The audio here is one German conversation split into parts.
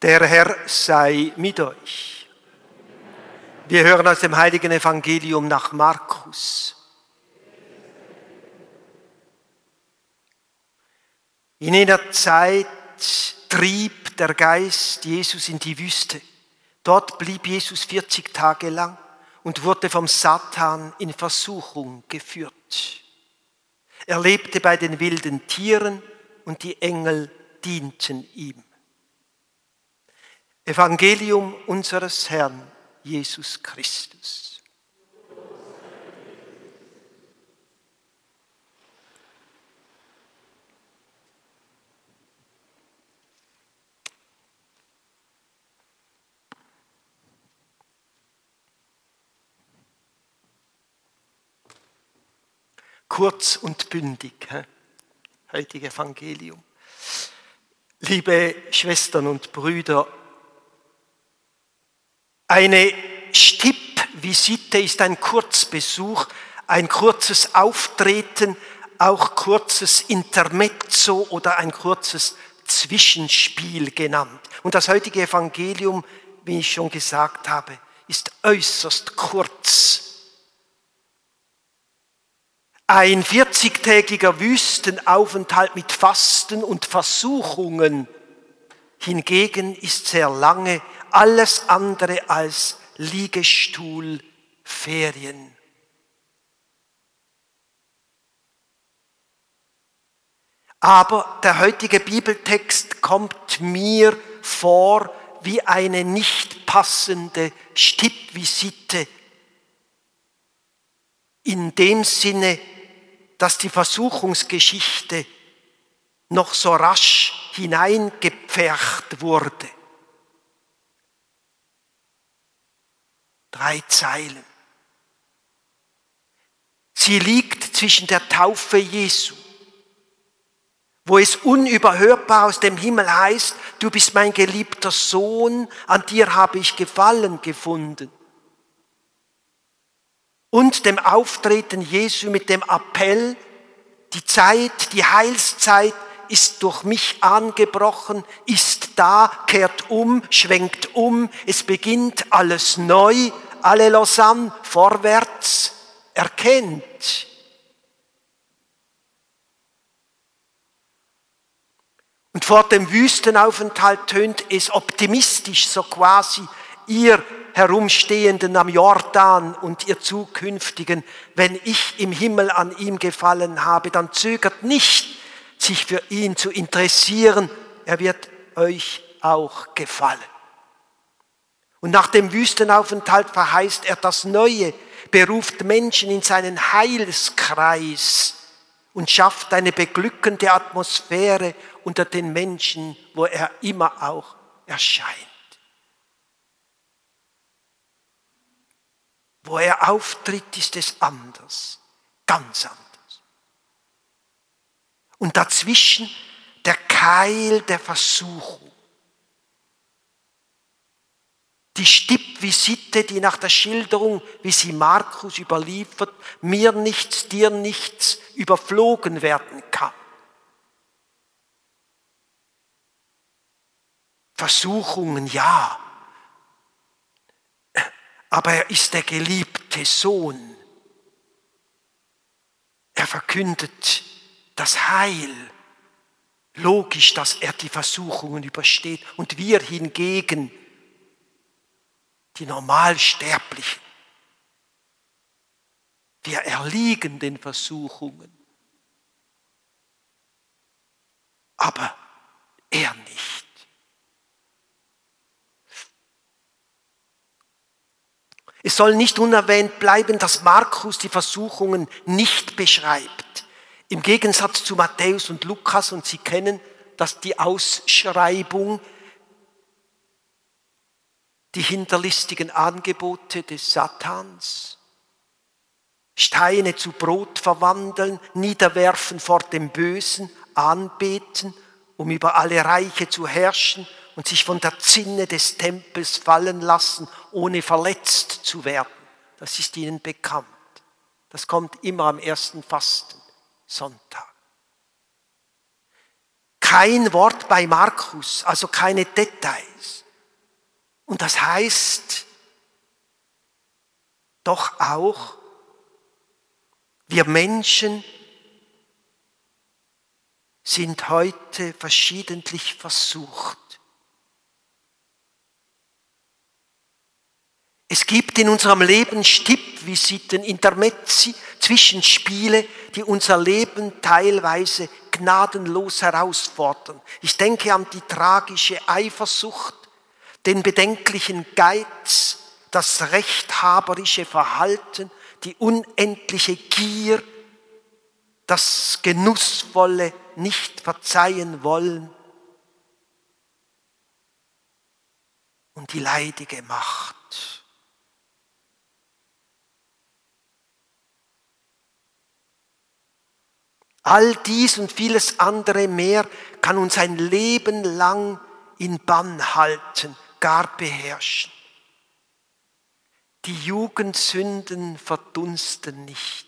Der Herr sei mit euch. Wir hören aus dem heiligen Evangelium nach Markus. In jener Zeit trieb der Geist Jesus in die Wüste. Dort blieb Jesus 40 Tage lang und wurde vom Satan in Versuchung geführt. Er lebte bei den wilden Tieren und die Engel dienten ihm. Evangelium unseres Herrn Jesus Christus. Kurz und bündig, heutige Evangelium. Liebe Schwestern und Brüder, eine Stippvisite ist ein Kurzbesuch, ein kurzes Auftreten, auch kurzes Intermezzo oder ein kurzes Zwischenspiel genannt. Und das heutige Evangelium, wie ich schon gesagt habe, ist äußerst kurz. Ein 40-tägiger Wüstenaufenthalt mit Fasten und Versuchungen hingegen ist sehr lange alles andere als Liegestuhlferien. Aber der heutige Bibeltext kommt mir vor wie eine nicht passende Stippvisite. In dem Sinne, dass die Versuchungsgeschichte noch so rasch hineingepfercht wurde. Drei Zeilen. Sie liegt zwischen der Taufe Jesu, wo es unüberhörbar aus dem Himmel heißt, du bist mein geliebter Sohn, an dir habe ich Gefallen gefunden. Und dem Auftreten Jesu mit dem Appell, die Zeit, die Heilszeit ist durch mich angebrochen, ist da, kehrt um, schwenkt um, es beginnt alles neu, alle Lausanne vorwärts erkennt. Und vor dem Wüstenaufenthalt tönt es optimistisch, so quasi, ihr Herumstehenden am Jordan und ihr Zukünftigen, wenn ich im Himmel an ihm gefallen habe, dann zögert nicht, sich für ihn zu interessieren, er wird euch auch gefallen. Und nach dem Wüstenaufenthalt verheißt er das Neue, beruft Menschen in seinen Heilskreis und schafft eine beglückende Atmosphäre unter den Menschen, wo er immer auch erscheint. Wo er auftritt, ist es anders, ganz anders. Und dazwischen der Keil der Versuchung. Die Stippvisite, die nach der Schilderung, wie sie Markus überliefert, mir nichts, dir nichts überflogen werden kann. Versuchungen ja, aber er ist der geliebte Sohn. Er verkündet das Heil. Logisch, dass er die Versuchungen übersteht und wir hingegen, die Normalsterblichen, wir erliegen den Versuchungen, aber er nicht. Es soll nicht unerwähnt bleiben, dass Markus die Versuchungen nicht beschreibt. Im Gegensatz zu Matthäus und Lukas, und Sie kennen das, die Ausschreibung, die hinterlistigen Angebote des Satans, Steine zu Brot verwandeln, niederwerfen vor dem Bösen, anbeten, um über alle Reiche zu herrschen und sich von der Zinne des Tempels fallen lassen, ohne verletzt zu werden. Das ist ihnen bekannt. Das kommt immer am ersten Fasten. Sonntag. Kein Wort bei Markus, also keine Details. Und das heißt doch auch, wir Menschen sind heute verschiedentlich versucht. Es gibt in unserem Leben Stippvisiten, Intermezzi, Zwischenspiele, die unser Leben teilweise gnadenlos herausfordern. Ich denke an die tragische Eifersucht, den bedenklichen Geiz, das rechthaberische Verhalten, die unendliche Gier, das genussvolle nicht verzeihen wollen und die leidige Macht. All dies und vieles andere mehr kann uns ein Leben lang in Bann halten, gar beherrschen. Die Jugendsünden verdunsten nicht.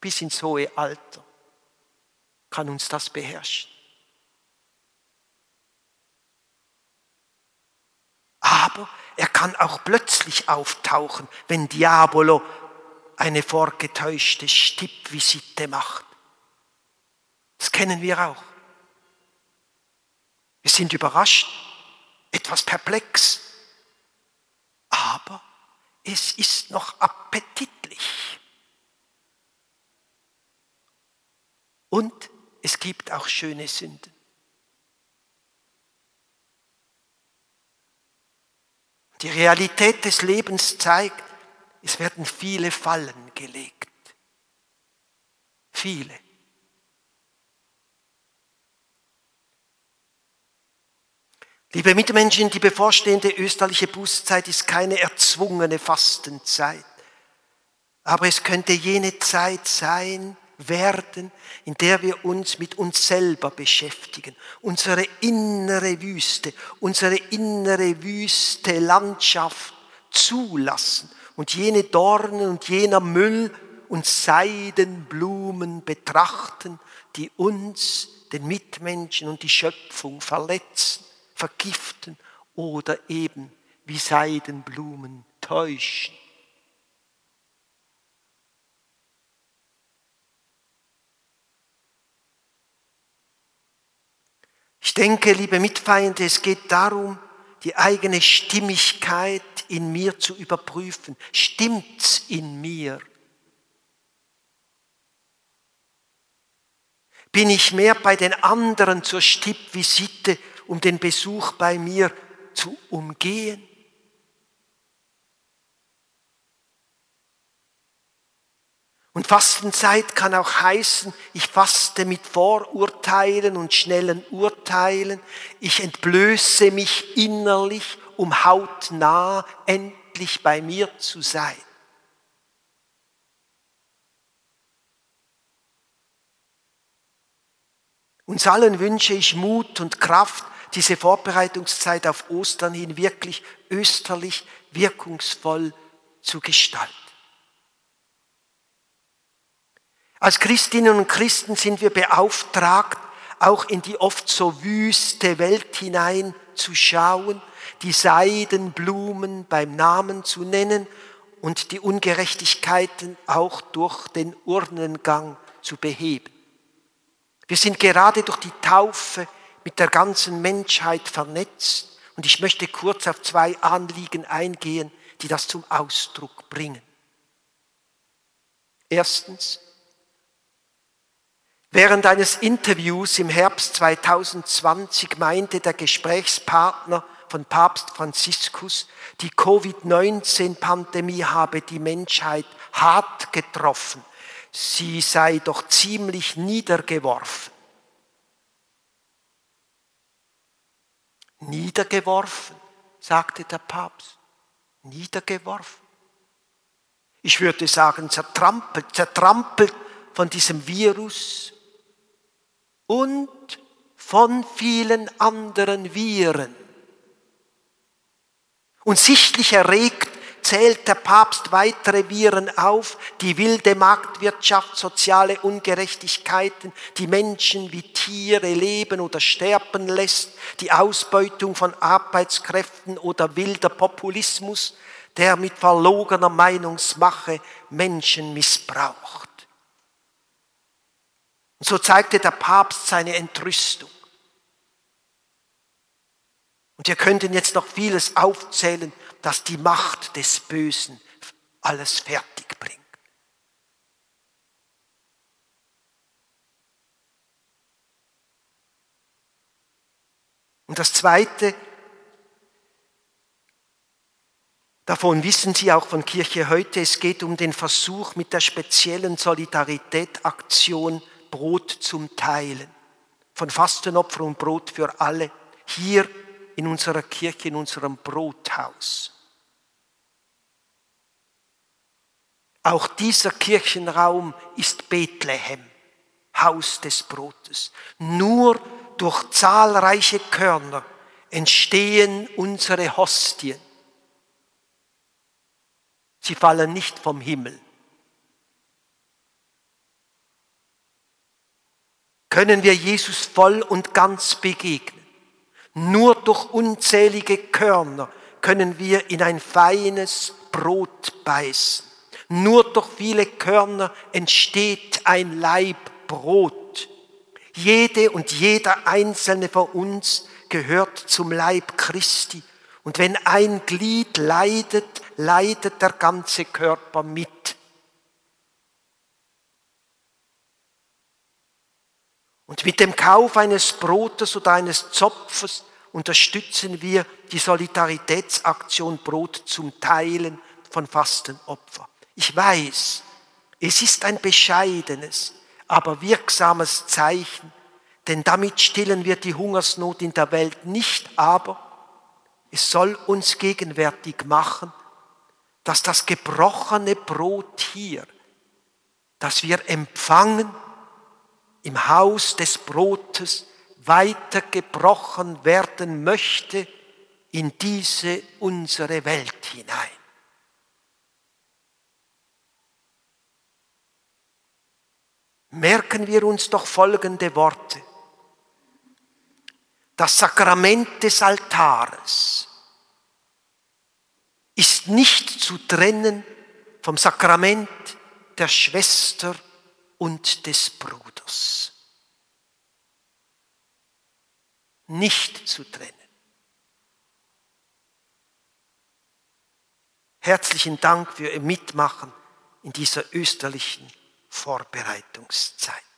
Bis ins hohe Alter kann uns das beherrschen. Aber er kann auch plötzlich auftauchen, wenn Diabolo eine vorgetäuschte Stippvisite macht. Das kennen wir auch. Wir sind überrascht, etwas perplex, aber es ist noch appetitlich. Und es gibt auch schöne Sünden. Die Realität des Lebens zeigt, es werden viele Fallen gelegt. Viele. Liebe Mitmenschen, die bevorstehende österliche Bußzeit ist keine erzwungene Fastenzeit. Aber es könnte jene Zeit sein, werden, in der wir uns mit uns selber beschäftigen, unsere innere Wüste, unsere innere Wüste Landschaft zulassen und jene Dornen und jener Müll und Seidenblumen betrachten, die uns, den Mitmenschen und die Schöpfung verletzen, vergiften oder eben wie Seidenblumen täuschen. Ich denke, liebe Mitfeinde, es geht darum, die eigene Stimmigkeit in mir zu überprüfen. Stimmt's in mir? Bin ich mehr bei den anderen zur Stippvisite, um den Besuch bei mir zu umgehen? Und Fastenzeit kann auch heißen, ich faste mit Vorurteilen und schnellen Urteilen. Ich entblöße mich innerlich, um hautnah endlich bei mir zu sein. Uns allen wünsche ich Mut und Kraft, diese Vorbereitungszeit auf Ostern hin wirklich österlich wirkungsvoll zu gestalten. Als Christinnen und Christen sind wir beauftragt, auch in die oft so wüste Welt hinein zu schauen, die Seidenblumen beim Namen zu nennen und die Ungerechtigkeiten auch durch den Urnengang zu beheben. Wir sind gerade durch die Taufe mit der ganzen Menschheit vernetzt und ich möchte kurz auf zwei Anliegen eingehen, die das zum Ausdruck bringen. Erstens, Während eines Interviews im Herbst 2020 meinte der Gesprächspartner von Papst Franziskus, die Covid-19-Pandemie habe die Menschheit hart getroffen. Sie sei doch ziemlich niedergeworfen. Niedergeworfen, sagte der Papst. Niedergeworfen. Ich würde sagen, zertrampelt, zertrampelt von diesem Virus und von vielen anderen Viren. Und sichtlich erregt zählt der Papst weitere Viren auf, die wilde Marktwirtschaft, soziale Ungerechtigkeiten, die Menschen wie Tiere leben oder sterben lässt, die Ausbeutung von Arbeitskräften oder wilder Populismus, der mit verlogener Meinungsmache Menschen missbraucht. Und so zeigte der Papst seine Entrüstung. Und wir könnten jetzt noch vieles aufzählen, das die Macht des Bösen alles fertig bringt. Und das Zweite, davon wissen Sie auch von Kirche heute, es geht um den Versuch mit der speziellen Solidaritätaktion Brot zum Teilen, von Fastenopfer und Brot für alle, hier in unserer Kirche, in unserem Brothaus. Auch dieser Kirchenraum ist Bethlehem, Haus des Brotes. Nur durch zahlreiche Körner entstehen unsere Hostien. Sie fallen nicht vom Himmel. Können wir Jesus voll und ganz begegnen? Nur durch unzählige Körner können wir in ein feines Brot beißen. Nur durch viele Körner entsteht ein Laib Brot. Jede und jeder einzelne von uns gehört zum Leib Christi. Und wenn ein Glied leidet, leidet der ganze Körper mit. Und mit dem Kauf eines Brotes oder eines Zopfes unterstützen wir die Solidaritätsaktion Brot zum Teilen von Fastenopfer. Ich weiß, es ist ein bescheidenes, aber wirksames Zeichen, denn damit stillen wir die Hungersnot in der Welt nicht, aber es soll uns gegenwärtig machen, dass das gebrochene Brot hier, das wir empfangen, im Haus des Brotes weitergebrochen werden möchte in diese unsere Welt hinein. Merken wir uns doch folgende Worte. Das Sakrament des Altares ist nicht zu trennen vom Sakrament der Schwester und des Bruders. Nicht zu trennen. Herzlichen Dank für Ihr Mitmachen in dieser österlichen Vorbereitungszeit.